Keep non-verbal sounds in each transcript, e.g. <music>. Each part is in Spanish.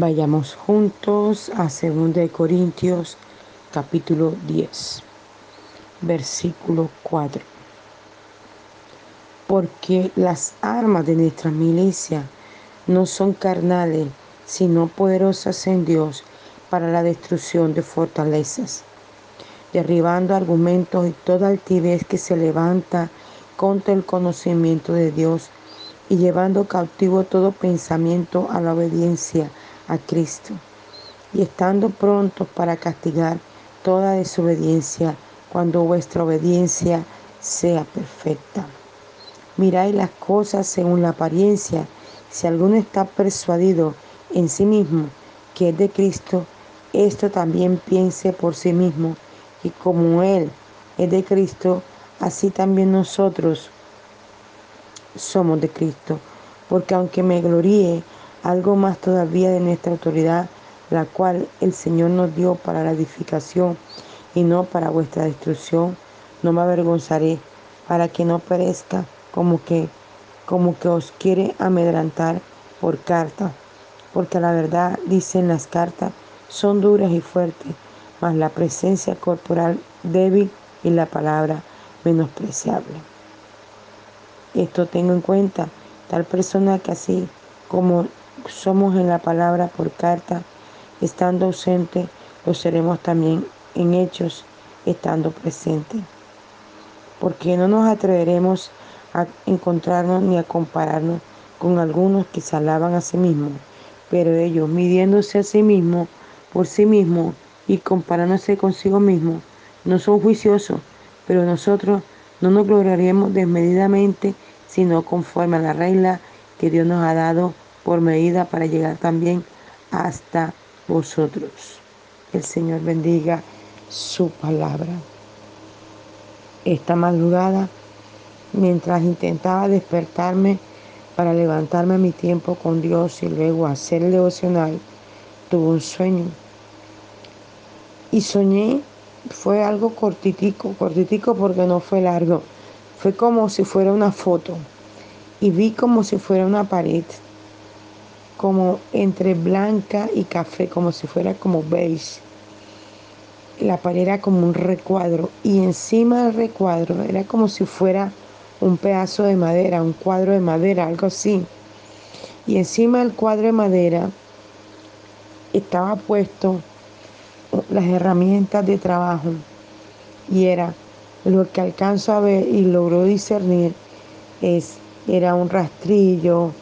Vayamos juntos a 2 Corintios capítulo 10, versículo 4. Porque las armas de nuestra milicia no son carnales, sino poderosas en Dios para la destrucción de fortalezas, derribando argumentos y toda altivez que se levanta contra el conocimiento de Dios y llevando cautivo todo pensamiento a la obediencia a Cristo, y estando prontos para castigar toda desobediencia cuando vuestra obediencia sea perfecta. Miráis las cosas según la apariencia. Si alguno está persuadido en sí mismo que es de Cristo, esto también piense por sí mismo. Y como Él es de Cristo, así también nosotros somos de Cristo. Porque aunque me gloríe algo más todavía de nuestra autoridad, la cual el Señor nos dio para la edificación y no para vuestra destrucción, no me avergonzaré, para que no perezca como que, como que os quiere amedrantar por carta, porque la verdad, dicen las cartas, son duras y fuertes, mas la presencia corporal débil y la palabra menospreciable. Esto tengo en cuenta, tal persona que así como somos en la palabra por carta, estando ausente, lo seremos también en hechos, estando presente. Porque no nos atreveremos a encontrarnos ni a compararnos con algunos que se alaban a sí mismos, pero ellos, midiéndose a sí mismos, por sí mismos y comparándose consigo mismos, no son juiciosos, pero nosotros no nos gloriaremos desmedidamente, sino conforme a la regla que Dios nos ha dado por medida para llegar también hasta vosotros. El Señor bendiga su palabra. Esta madrugada, mientras intentaba despertarme para levantarme a mi tiempo con Dios y luego hacer el devocional, tuve un sueño. Y soñé, fue algo cortitico, cortitico porque no fue largo. Fue como si fuera una foto. Y vi como si fuera una pared como entre blanca y café, como si fuera como beige. La pared era como un recuadro y encima del recuadro era como si fuera un pedazo de madera, un cuadro de madera, algo así. Y encima del cuadro de madera estaba puesto las herramientas de trabajo y era lo que alcanzo a ver y logró discernir es era un rastrillo,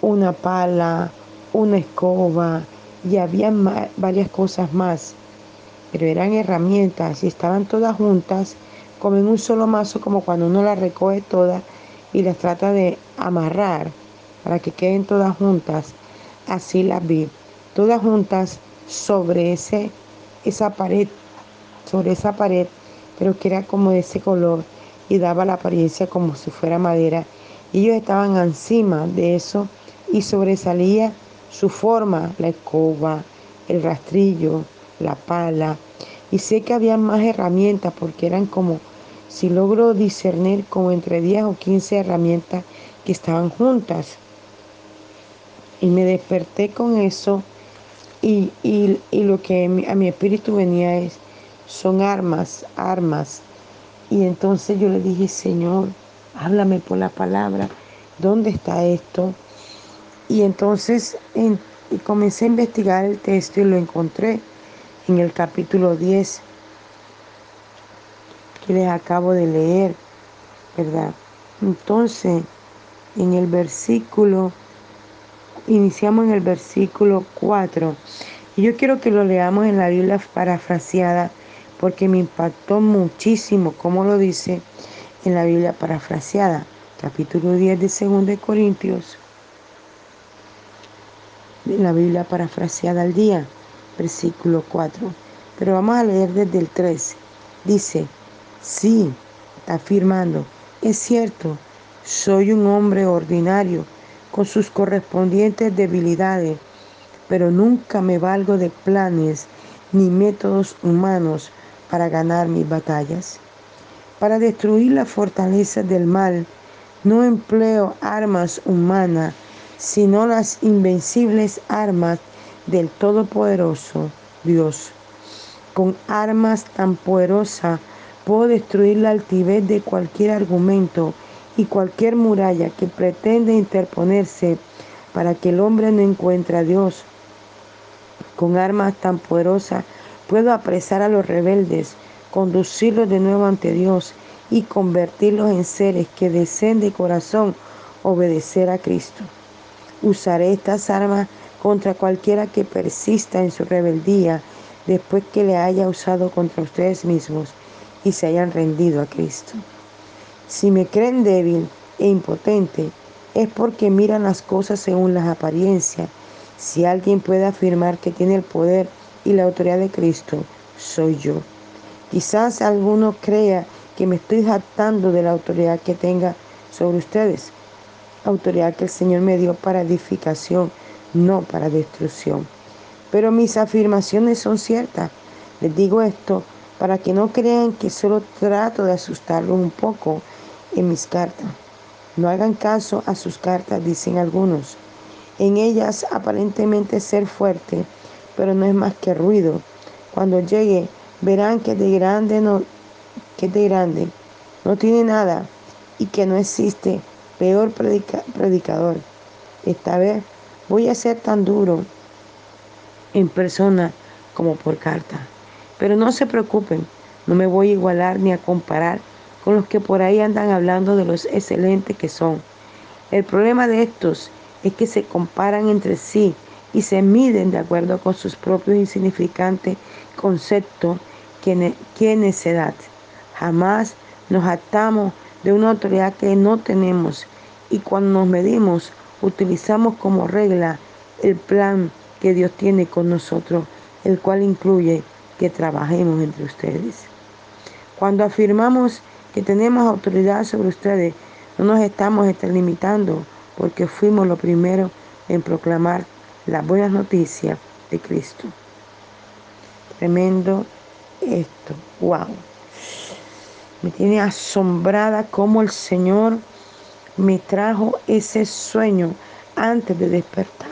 una pala, una escoba y había varias cosas más, pero eran herramientas y estaban todas juntas como en un solo mazo, como cuando uno las recoge todas y las trata de amarrar para que queden todas juntas. Así las vi, todas juntas sobre ese, esa pared, sobre esa pared, pero que era como de ese color y daba la apariencia como si fuera madera. Ellos estaban encima de eso y sobresalía su forma, la escoba, el rastrillo, la pala. Y sé que había más herramientas porque eran como, si logro discernir, como entre 10 o 15 herramientas que estaban juntas. Y me desperté con eso y, y, y lo que a mi espíritu venía es, son armas, armas. Y entonces yo le dije, Señor, háblame por la palabra, ¿dónde está esto? Y entonces comencé a investigar el texto y lo encontré en el capítulo 10 que les acabo de leer, ¿verdad? Entonces, en el versículo, iniciamos en el versículo 4. Y yo quiero que lo leamos en la Biblia parafraseada porque me impactó muchísimo, como lo dice en la Biblia parafraseada, capítulo 10 de 2 Corintios la Biblia parafraseada al día, versículo 4. Pero vamos a leer desde el 3. Dice, sí, afirmando, es cierto, soy un hombre ordinario con sus correspondientes debilidades, pero nunca me valgo de planes ni métodos humanos para ganar mis batallas. Para destruir la fortaleza del mal, no empleo armas humanas sino las invencibles armas del Todopoderoso Dios. Con armas tan poderosas puedo destruir la altivez de cualquier argumento y cualquier muralla que pretende interponerse para que el hombre no encuentre a Dios. Con armas tan poderosas puedo apresar a los rebeldes, conducirlos de nuevo ante Dios y convertirlos en seres que deseen de corazón obedecer a Cristo. Usaré estas armas contra cualquiera que persista en su rebeldía después que le haya usado contra ustedes mismos y se hayan rendido a Cristo. Si me creen débil e impotente, es porque miran las cosas según las apariencias. Si alguien puede afirmar que tiene el poder y la autoridad de Cristo, soy yo. Quizás alguno crea que me estoy jactando de la autoridad que tenga sobre ustedes, autoridad que el Señor me dio para edificación, no para destrucción. Pero mis afirmaciones son ciertas. Les digo esto para que no crean que solo trato de asustarlos un poco en mis cartas. No hagan caso a sus cartas, dicen algunos. En ellas aparentemente ser fuerte, pero no es más que ruido. Cuando llegue, verán que de grande no, que de grande no tiene nada y que no existe peor predicador. Esta vez voy a ser tan duro en persona como por carta. Pero no se preocupen, no me voy a igualar ni a comparar con los que por ahí andan hablando de los excelentes que son. El problema de estos es que se comparan entre sí y se miden de acuerdo con sus propios insignificantes conceptos que, que necedad. Jamás nos atamos de una autoridad que no tenemos y cuando nos medimos utilizamos como regla el plan que Dios tiene con nosotros, el cual incluye que trabajemos entre ustedes. Cuando afirmamos que tenemos autoridad sobre ustedes, no nos estamos limitando porque fuimos los primeros en proclamar las buenas noticias de Cristo. Tremendo esto, wow. Me tiene asombrada cómo el Señor me trajo ese sueño antes de despertar.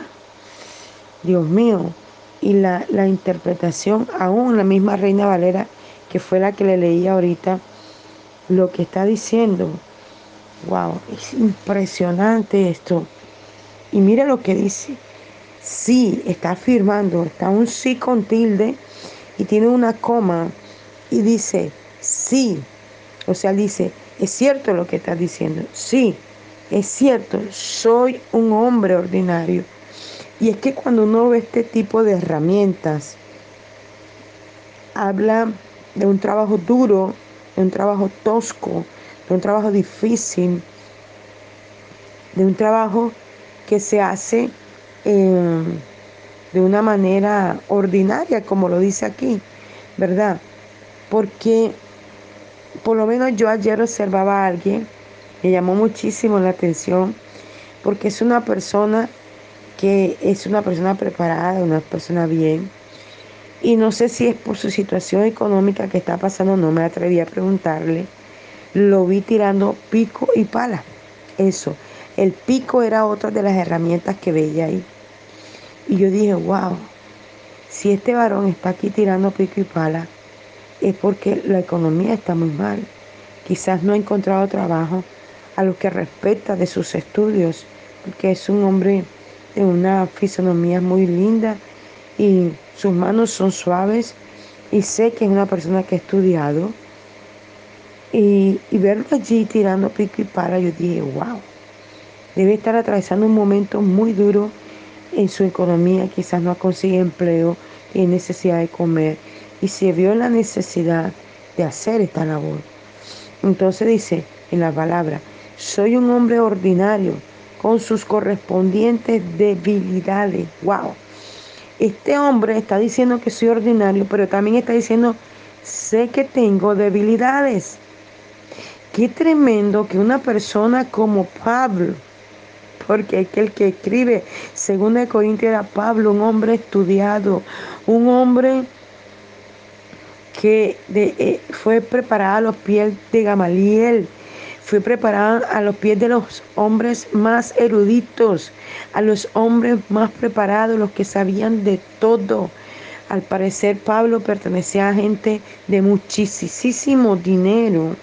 Dios mío, y la, la interpretación, aún la misma Reina Valera, que fue la que le leí ahorita, lo que está diciendo, wow, es impresionante esto. Y mira lo que dice, sí, está afirmando, está un sí con tilde y tiene una coma y dice, sí, o sea, dice, es cierto lo que está diciendo, sí, es cierto, soy un hombre ordinario y es que cuando uno ve este tipo de herramientas, habla de un trabajo duro, de un trabajo tosco, de un trabajo difícil, de un trabajo que se hace eh, de una manera ordinaria, como lo dice aquí, ¿verdad? Porque por lo menos yo ayer observaba a alguien, me llamó muchísimo la atención, porque es una persona que es una persona preparada, una persona bien. Y no sé si es por su situación económica que está pasando, no me atreví a preguntarle. Lo vi tirando pico y pala. Eso. El pico era otra de las herramientas que veía ahí. Y yo dije, wow, si este varón está aquí tirando pico y pala, es porque la economía está muy mal. Quizás no ha encontrado trabajo a lo que respecta de sus estudios, porque es un hombre una fisonomía muy linda y sus manos son suaves y sé que es una persona que ha estudiado. Y, verlo allí tirando pico y para, yo dije, wow, debe estar atravesando un momento muy duro en su economía, quizás no consigue empleo, tiene necesidad de comer y se vio la necesidad de hacer esta labor. Entonces dice en la palabra, soy un hombre ordinario con sus correspondientes debilidades. ¡Wow! Este hombre está diciendo que soy ordinario, pero también está diciendo, sé que tengo debilidades. Qué tremendo que una persona como Pablo, porque aquel que escribe, según de era Pablo, un hombre estudiado, un hombre que eh, fue preparado a los pies de Gamaliel, fue preparado a los pies de los hombres más eruditos, a los hombres más preparados, los que sabían de todo. Al parecer Pablo pertenecía a gente de muchísimo dinero.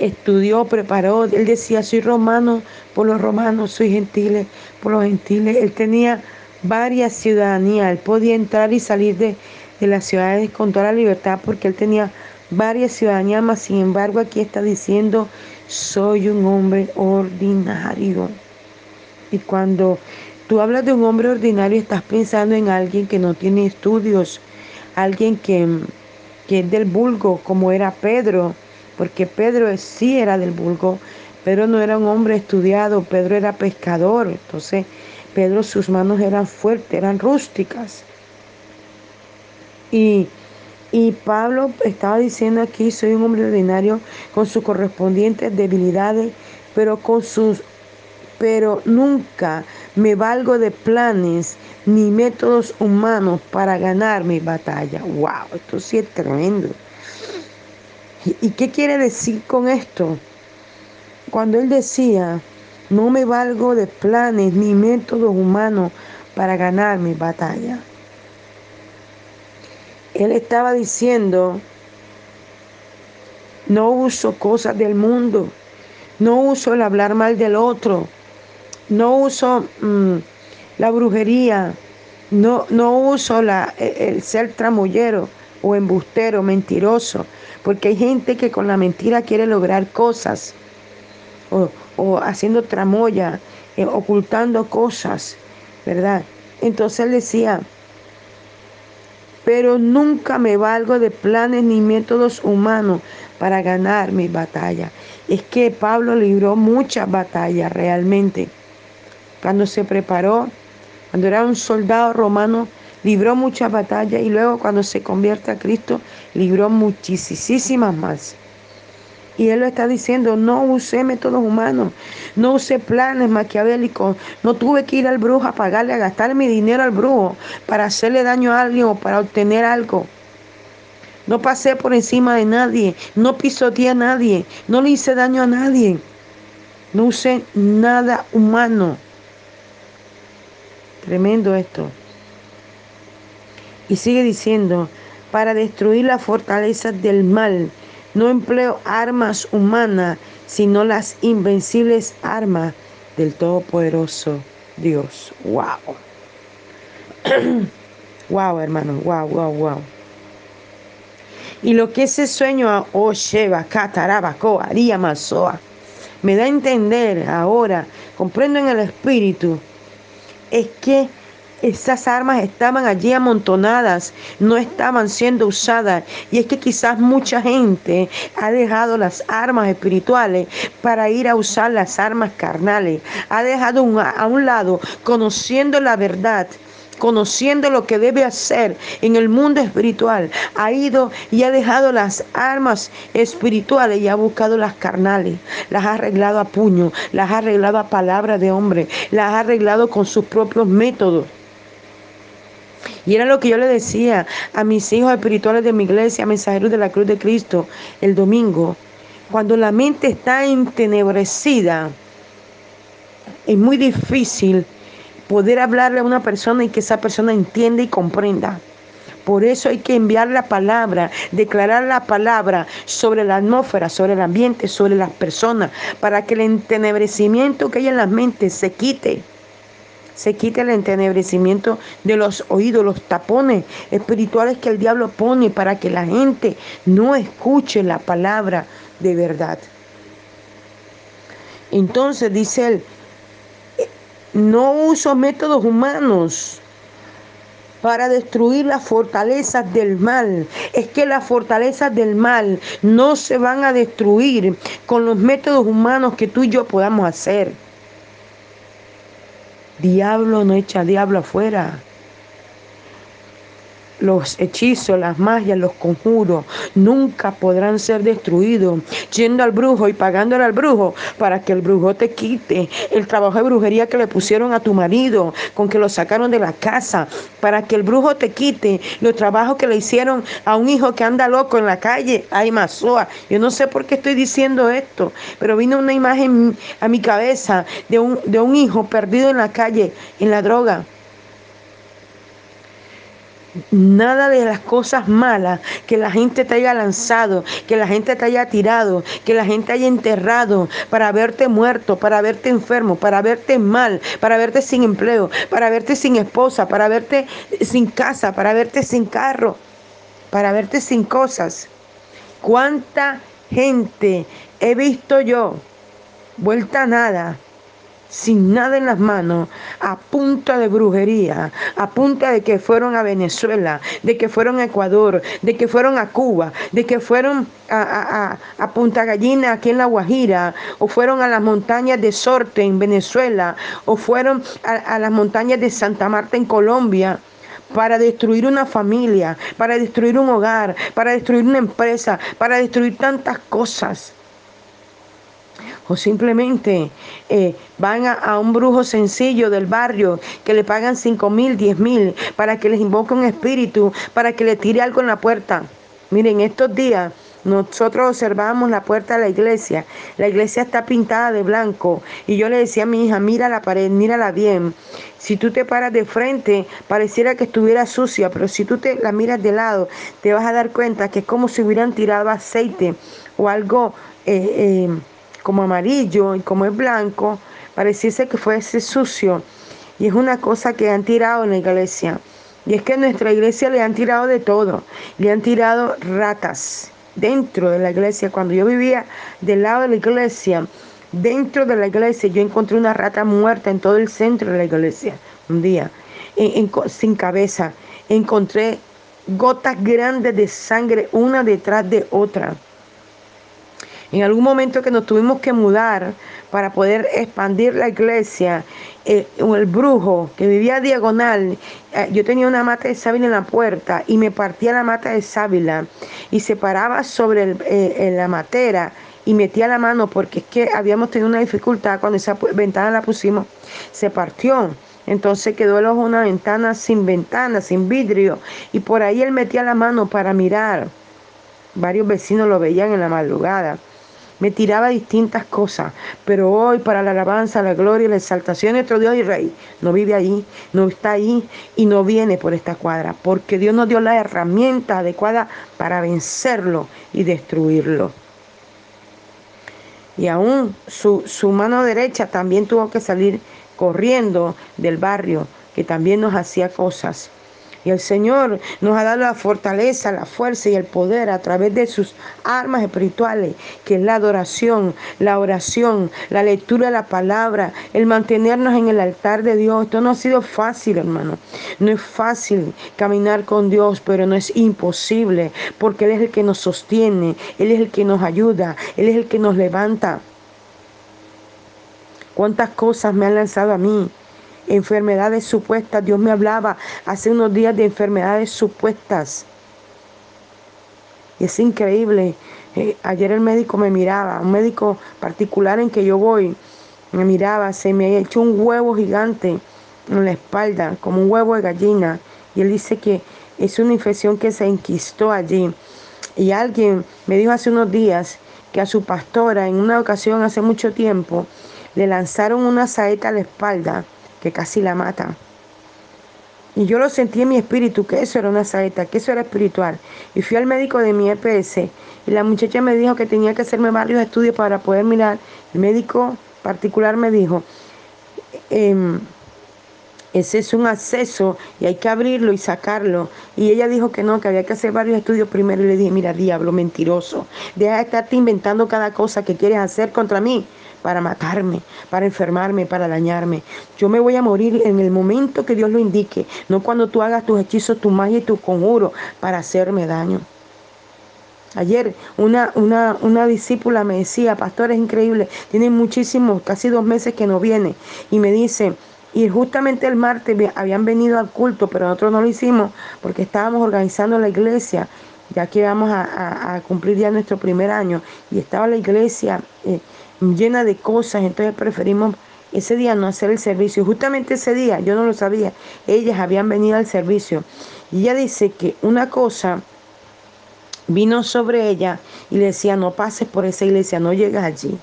Estudió, preparó, él decía, soy romano por los romanos, soy gentile por los gentiles. Él tenía varias ciudadanías, él podía entrar y salir de, de las ciudades con toda la libertad porque él tenía varias ciudadanías. Sin embargo, aquí está diciendo, soy un hombre ordinario. Y cuando tú hablas de un hombre ordinario, estás pensando en alguien que no tiene estudios, alguien que, que es del vulgo, como era Pedro, porque Pedro sí era del vulgo. Pedro no era un hombre estudiado, Pedro era pescador. Entonces, Pedro sus manos eran fuertes, eran rústicas. Y y Pablo estaba diciendo aquí, soy un hombre ordinario con sus correspondientes debilidades, pero con sus pero nunca me valgo de planes ni métodos humanos para ganar mi batalla. Wow, esto sí es tremendo. ¿Y qué quiere decir con esto? Cuando él decía, no me valgo de planes ni métodos humanos para ganar mi batalla él estaba diciendo, no uso cosas del mundo, no uso el hablar mal del otro, no uso mm, la brujería, no, no uso e, el ser tramullero o embustero, mentiroso, porque hay gente que con la mentira quiere lograr cosas, o, o haciendo tramoya, eh, ocultando cosas, ¿verdad? Entonces él decía, pero nunca me valgo de planes ni métodos humanos para ganar mi batalla. Es que Pablo libró muchas batallas realmente. Cuando se preparó, cuando era un soldado romano, libró muchas batallas y luego cuando se convierte a Cristo, libró muchísimas más. Y él lo está diciendo, no usé métodos humanos, no usé planes maquiavélicos, no tuve que ir al brujo a pagarle, a gastar mi dinero al brujo para hacerle daño a alguien o para obtener algo. No pasé por encima de nadie, no pisoteé a nadie, no le hice daño a nadie. No usé nada humano. Tremendo esto. Y sigue diciendo, para destruir las fortalezas del mal no empleo armas humanas, sino las invencibles armas del Todopoderoso Dios. ¡Wow! <clears throat> ¡Wow, hermano! ¡Wow, wow, wow! Y lo que ese sueño, oh Sheba, Catarabaco, Aría Mazoa, me da a entender ahora, comprendo en el espíritu, es que esas armas estaban allí amontonadas, no estaban siendo usadas. Y es que quizás mucha gente ha dejado las armas espirituales para ir a usar las armas carnales. Ha dejado a un lado, conociendo la verdad conociendo lo que debe hacer en el mundo espiritual, ha ido y ha dejado las armas espirituales y ha buscado las carnales, las ha arreglado a puño, las ha arreglado a palabra de hombre, las ha arreglado con sus propios métodos. Y era lo que yo le decía a mis hijos espirituales de mi iglesia, mensajeros de la cruz de Cristo, el domingo. Cuando la mente está entenebrecida, es muy difícil poder hablarle a una persona y que esa persona entienda y comprenda. Por eso hay que enviar la palabra, declarar la palabra sobre la atmósfera, sobre el ambiente, sobre las personas, para que el entenebrecimiento que hay en las mentes se quite se quite el entenebrecimiento de los oídos, los tapones espirituales que el diablo pone para que la gente no escuche la palabra de verdad. Entonces dice él, no uso métodos humanos para destruir las fortalezas del mal. Es que las fortalezas del mal no se van a destruir con los métodos humanos que tú y yo podamos hacer. Diablo no echa diablo afuera. Los hechizos, las magias, los conjuros nunca podrán ser destruidos. Yendo al brujo y pagándole al brujo para que el brujo te quite el trabajo de brujería que le pusieron a tu marido, con que lo sacaron de la casa, para que el brujo te quite los trabajos que le hicieron a un hijo que anda loco en la calle. Ay, Mazoa, yo no sé por qué estoy diciendo esto, pero vino una imagen a mi cabeza de un, de un hijo perdido en la calle, en la droga Nada de las cosas malas que la gente te haya lanzado, que la gente te haya tirado, que la gente haya enterrado para verte muerto, para verte enfermo, para verte mal, para verte sin empleo, para verte sin esposa, para verte sin casa, para verte sin carro, para verte sin cosas. ¿Cuánta gente he visto yo vuelta a nada? Sin nada en las manos, a punta de brujería, a punta de que fueron a Venezuela, de que fueron a Ecuador, de que fueron a Cuba, de que fueron a, Punta Gallina aquí en La Guajira, o fueron a las montañas de Sorte en Venezuela, o fueron a las montañas de Santa Marta en Colombia para destruir una familia, para destruir un hogar, para destruir una empresa, para destruir tantas cosas o simplemente eh, van a, un brujo sencillo del barrio que le pagan 5 mil, 10 mil para que les invoque un espíritu, para que le tire algo en la puerta. Miren, estos días nosotros observamos la puerta de la iglesia. La iglesia está pintada de blanco. Y yo le decía a mi hija, mira la pared, mírala bien. Si tú te paras de frente, pareciera que estuviera sucia, pero si tú te la miras de lado, te vas a dar cuenta que es como si hubieran tirado aceite o algo eh, eh, como amarillo y como es blanco, pareciese que fuese sucio. Y es una cosa que han tirado en la iglesia. Y es que en nuestra iglesia le han tirado de todo. Le han tirado ratas dentro de la iglesia. Cuando yo vivía del lado de la iglesia, dentro de la iglesia, yo encontré una rata muerta en todo el centro de la iglesia. Un día, sin cabeza, encontré gotas grandes de sangre una detrás de otra. En algún momento que nos tuvimos que mudar para poder expandir la iglesia, eh, el brujo que vivía diagonal, eh, yo tenía una mata de sábila en la puerta y me partía la mata de sábila y se paraba sobre eh, la matera y metía la mano porque es que habíamos tenido una dificultad cuando esa ventana la pusimos, se partió. Entonces quedó el ojo una ventana sin ventana, sin vidrio. Y por ahí él metía la mano para mirar. Varios vecinos lo veían en la madrugada me tiraba distintas cosas, pero hoy para la alabanza, la gloria y la exaltación de nuestro Dios y Rey, no vive allí, no está ahí y no viene por esta cuadra, porque Dios nos dio la herramienta adecuada para vencerlo y destruirlo. Y aún su, su mano derecha también tuvo que salir corriendo del barrio, que también nos hacía cosas. Y el Señor nos ha dado la fortaleza, la fuerza y el poder a través de sus armas espirituales, que es la adoración, la oración, la lectura de la palabra, el mantenernos en el altar de Dios. Esto no ha sido fácil, hermano. No es fácil caminar con Dios, pero no es imposible, porque Él es el que nos sostiene, Él es el que nos ayuda, Él es el que nos levanta. ¿Cuántas cosas me han lanzado a mí? Enfermedades supuestas. Dios me hablaba hace unos días de enfermedades supuestas. Y es increíble. Eh, ayer el médico me miraba, un médico particular en que yo voy, me miraba, se me ha hecho un huevo gigante en la espalda, como un huevo de gallina. Y él dice que es una infección que se enquistó allí. Y alguien me dijo hace unos días que a su pastora en una ocasión hace mucho tiempo le lanzaron una saeta a la espalda que casi la mata. Y yo lo sentí en mi espíritu, que eso era una saeta, que eso era espiritual. Y fui al médico de mi EPS y la muchacha me dijo que tenía que hacerme varios estudios para poder mirar. El médico particular me dijo, em, ese es un acceso y hay que abrirlo y sacarlo. Y ella dijo que no, que había que hacer varios estudios primero. Y le dije, mira, diablo, mentiroso, deja de estarte inventando cada cosa que quieres hacer contra mí para matarme, para enfermarme, para dañarme. Yo me voy a morir en el momento que Dios lo indique, no cuando tú hagas tus hechizos, tu magia y tu conjuro para hacerme daño. Ayer una, una, una discípula me decía, pastor, es increíble, tiene muchísimos, casi dos meses que no viene, y me dice, Y justamente el martes habían venido al culto, pero nosotros no lo hicimos porque estábamos organizando la iglesia, ya que vamos a, cumplir ya nuestro primer año. Y estaba la iglesia eh, llena de cosas, entonces preferimos ese día no hacer el servicio. Justamente ese día, yo no lo sabía, ellas habían venido al servicio. Y ella dice que una cosa vino sobre ella y le decía, no pases por esa iglesia, no llegas allí.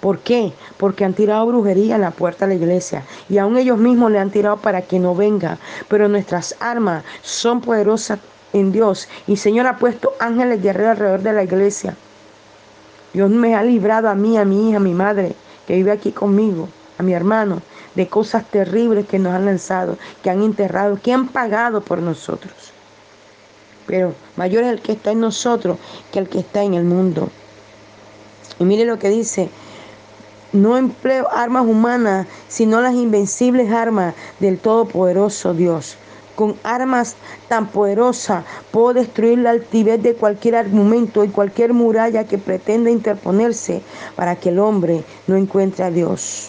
¿Por qué? Porque han tirado brujería en la puerta de la iglesia y aún ellos mismos le han tirado para que no venga. Pero nuestras armas son poderosas en Dios y Señor ha puesto ángeles guerreros alrededor de la iglesia. Dios me ha librado a mí, a mi hija, a mi madre, que vive aquí conmigo, a mi hermano, de cosas terribles que nos han lanzado, que han enterrado, que han pagado por nosotros. Pero mayor es el que está en nosotros que el que está en el mundo. Y mire lo que dice no empleo armas humanas, sino las invencibles armas del Todopoderoso Dios. Con armas tan poderosas puedo destruir la altivez de cualquier argumento y cualquier muralla que pretenda interponerse para que el hombre no encuentre a Dios.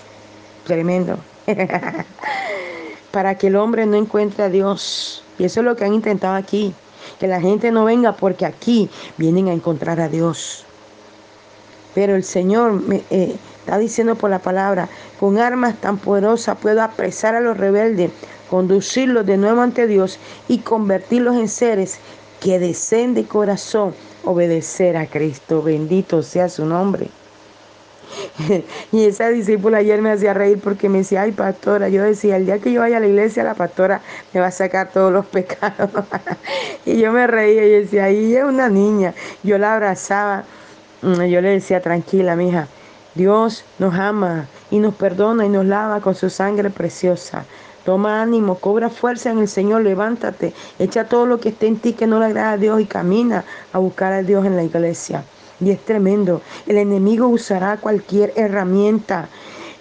Tremendo. <laughs> para que el hombre no encuentre a Dios. Y eso es lo que han intentado aquí. Que la gente no venga porque aquí vienen a encontrar a Dios. Pero el Señor me, eh, Está diciendo por la palabra, con armas tan poderosas puedo apresar a los rebeldes, conducirlos de nuevo ante Dios y convertirlos en seres que deseen de corazón obedecer a Cristo. Bendito sea su nombre. <laughs> y esa discípula ayer me hacía reír porque me decía, ay pastora, yo decía, el día que yo vaya a la iglesia, la pastora me va a sacar todos los <laughs> pecados. y yo me reía y decía, ahí es una niña. Yo la abrazaba, mm, yo le decía, tranquila, mija Dios nos ama y nos perdona y nos lava con su sangre preciosa. Toma ánimo, cobra fuerza en el Señor, levántate, echa todo lo que esté en ti que no le agrada a Dios y camina a buscar a Dios en la iglesia. Y es tremendo, el enemigo usará cualquier herramienta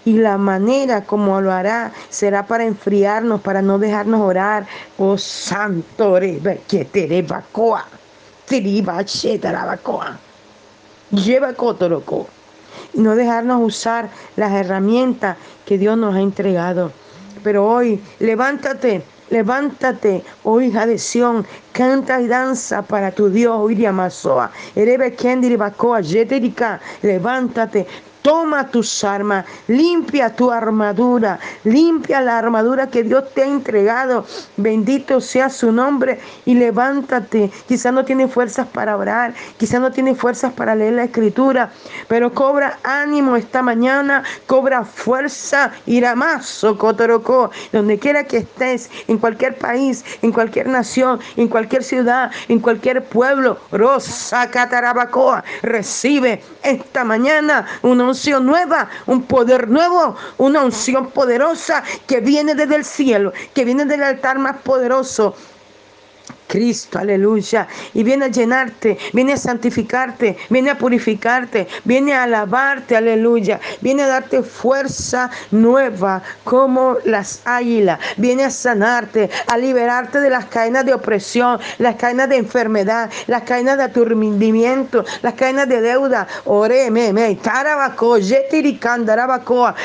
y la manera como lo hará será para enfriarnos, para no dejarnos orar. Oh santo, que te lleva cotoroco y no dejarnos usar las herramientas que Dios nos ha entregado. Pero hoy, levántate, levántate, oh hija de Sión, canta y danza para tu Dios, Iria Masoa, Erebe Kendiri Bacoa, levántate, Toma tus armas, limpia tu armadura, limpia la armadura que Dios te ha entregado. Bendito sea su nombre y levántate. Quizás no tiene fuerzas para orar, quizás no tiene fuerzas para leer la escritura, pero cobra ánimo esta mañana, cobra fuerza, irá más, socotorocó, donde quiera que estés, en cualquier país, en cualquier nación, en cualquier ciudad, en cualquier pueblo. Rosa Catarabacoa, recibe esta mañana una unción nueva, un poder nuevo, una unción poderosa que viene desde el cielo, que viene del altar más poderoso Cristo, aleluya. Y viene a llenarte, viene a santificarte, viene a purificarte, viene a alabarte, aleluya. Viene a darte fuerza nueva como las águilas. Viene a sanarte, a liberarte de las cadenas de opresión, las cadenas de enfermedad, las cadenas de aturdimiento, las cadenas de deuda. Oreme, me.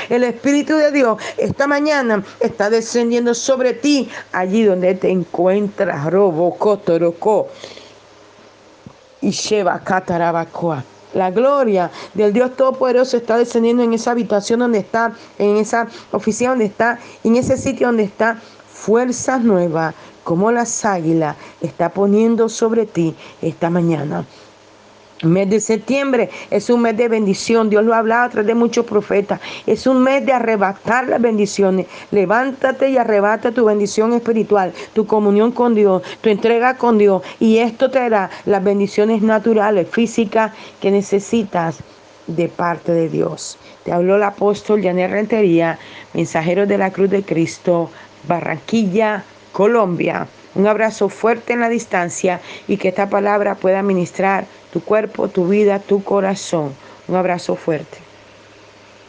El Espíritu de Dios esta mañana está descendiendo sobre ti, allí donde te encuentras, robo y lleva Catarabacoa. La gloria del Dios Todopoderoso está descendiendo en esa habitación donde está, en esa oficina donde está, en ese sitio donde está. Fuerzas nuevas, como las águilas, está poniendo sobre ti esta mañana mes de septiembre es un mes de bendición. Dios lo ha hablado a través de muchos profetas. Es un mes de arrebatar las bendiciones. Levántate y arrebata tu bendición espiritual, tu comunión con Dios, tu entrega con Dios. Y esto te dará las bendiciones naturales, físicas que necesitas de parte de Dios. Te habló el apóstol Janet Rentería, mensajero de la Cruz de Cristo, Barranquilla, Colombia. Un abrazo fuerte en la distancia y que esta palabra pueda ministrar tu cuerpo, tu vida, tu corazón. Un abrazo fuerte.